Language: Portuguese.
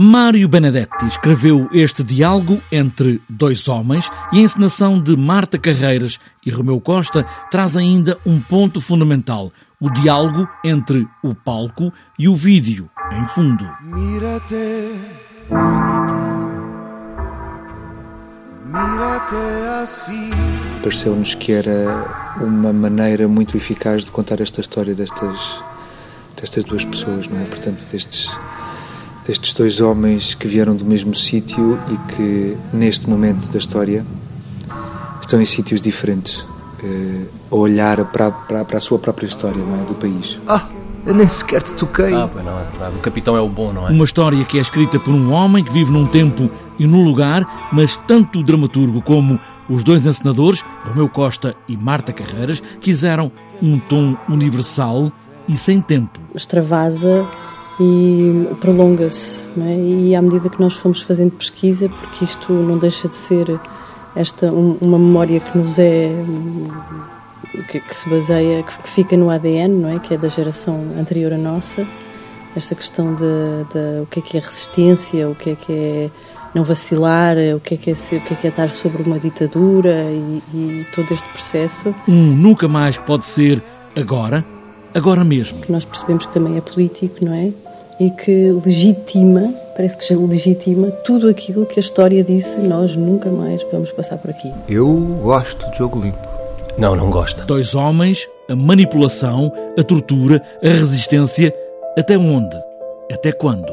Mário Benedetti escreveu este diálogo entre dois homens e a encenação de Marta Carreiras e Romeu Costa traz ainda um ponto fundamental: o diálogo entre o palco e o vídeo, em fundo. Mírate, mírate assim. Pareceu-nos que era uma maneira muito eficaz de contar esta história destas, destas duas pessoas, não é? Portanto, destes destes dois homens que vieram do mesmo sítio e que, neste momento da história, estão em sítios diferentes, uh, a olhar para, para, para, a sua própria história não é, do país. Ah, eu nem sequer te toquei. Ah, pois não, é verdade. O capitão é o bom, não é? Uma história que é escrita por um homem que vive num tempo e num lugar, mas tanto o dramaturgo como os dois encenadores, Romeu Costa e Marta Carreiras, quiseram um tom universal e sem tempo. Extravasa e prolonga-se. É? E à medida que nós fomos fazendo pesquisa, porque isto não deixa de ser esta um, uma memória que nos é que, que se baseia, que, que, fica no ADN, não é, que é da geração anterior à nossa, esta questão de, de o que é que é resistência, o que é que é não vacilar, o que é que é, ser, o que é, que é estar sobre uma ditadura e, e todo este processo. Um nunca mais pode ser agora, agora mesmo. Que nós percebemos que também é político, não é? E que legitima, parece que legitima tudo aquilo que a história disse, nós nunca mais vamos passar por aqui. Eu gosto de jogo limpo. Não, não gosta. Dois homens, a manipulação, a tortura, a resistência, até onde? Até quando?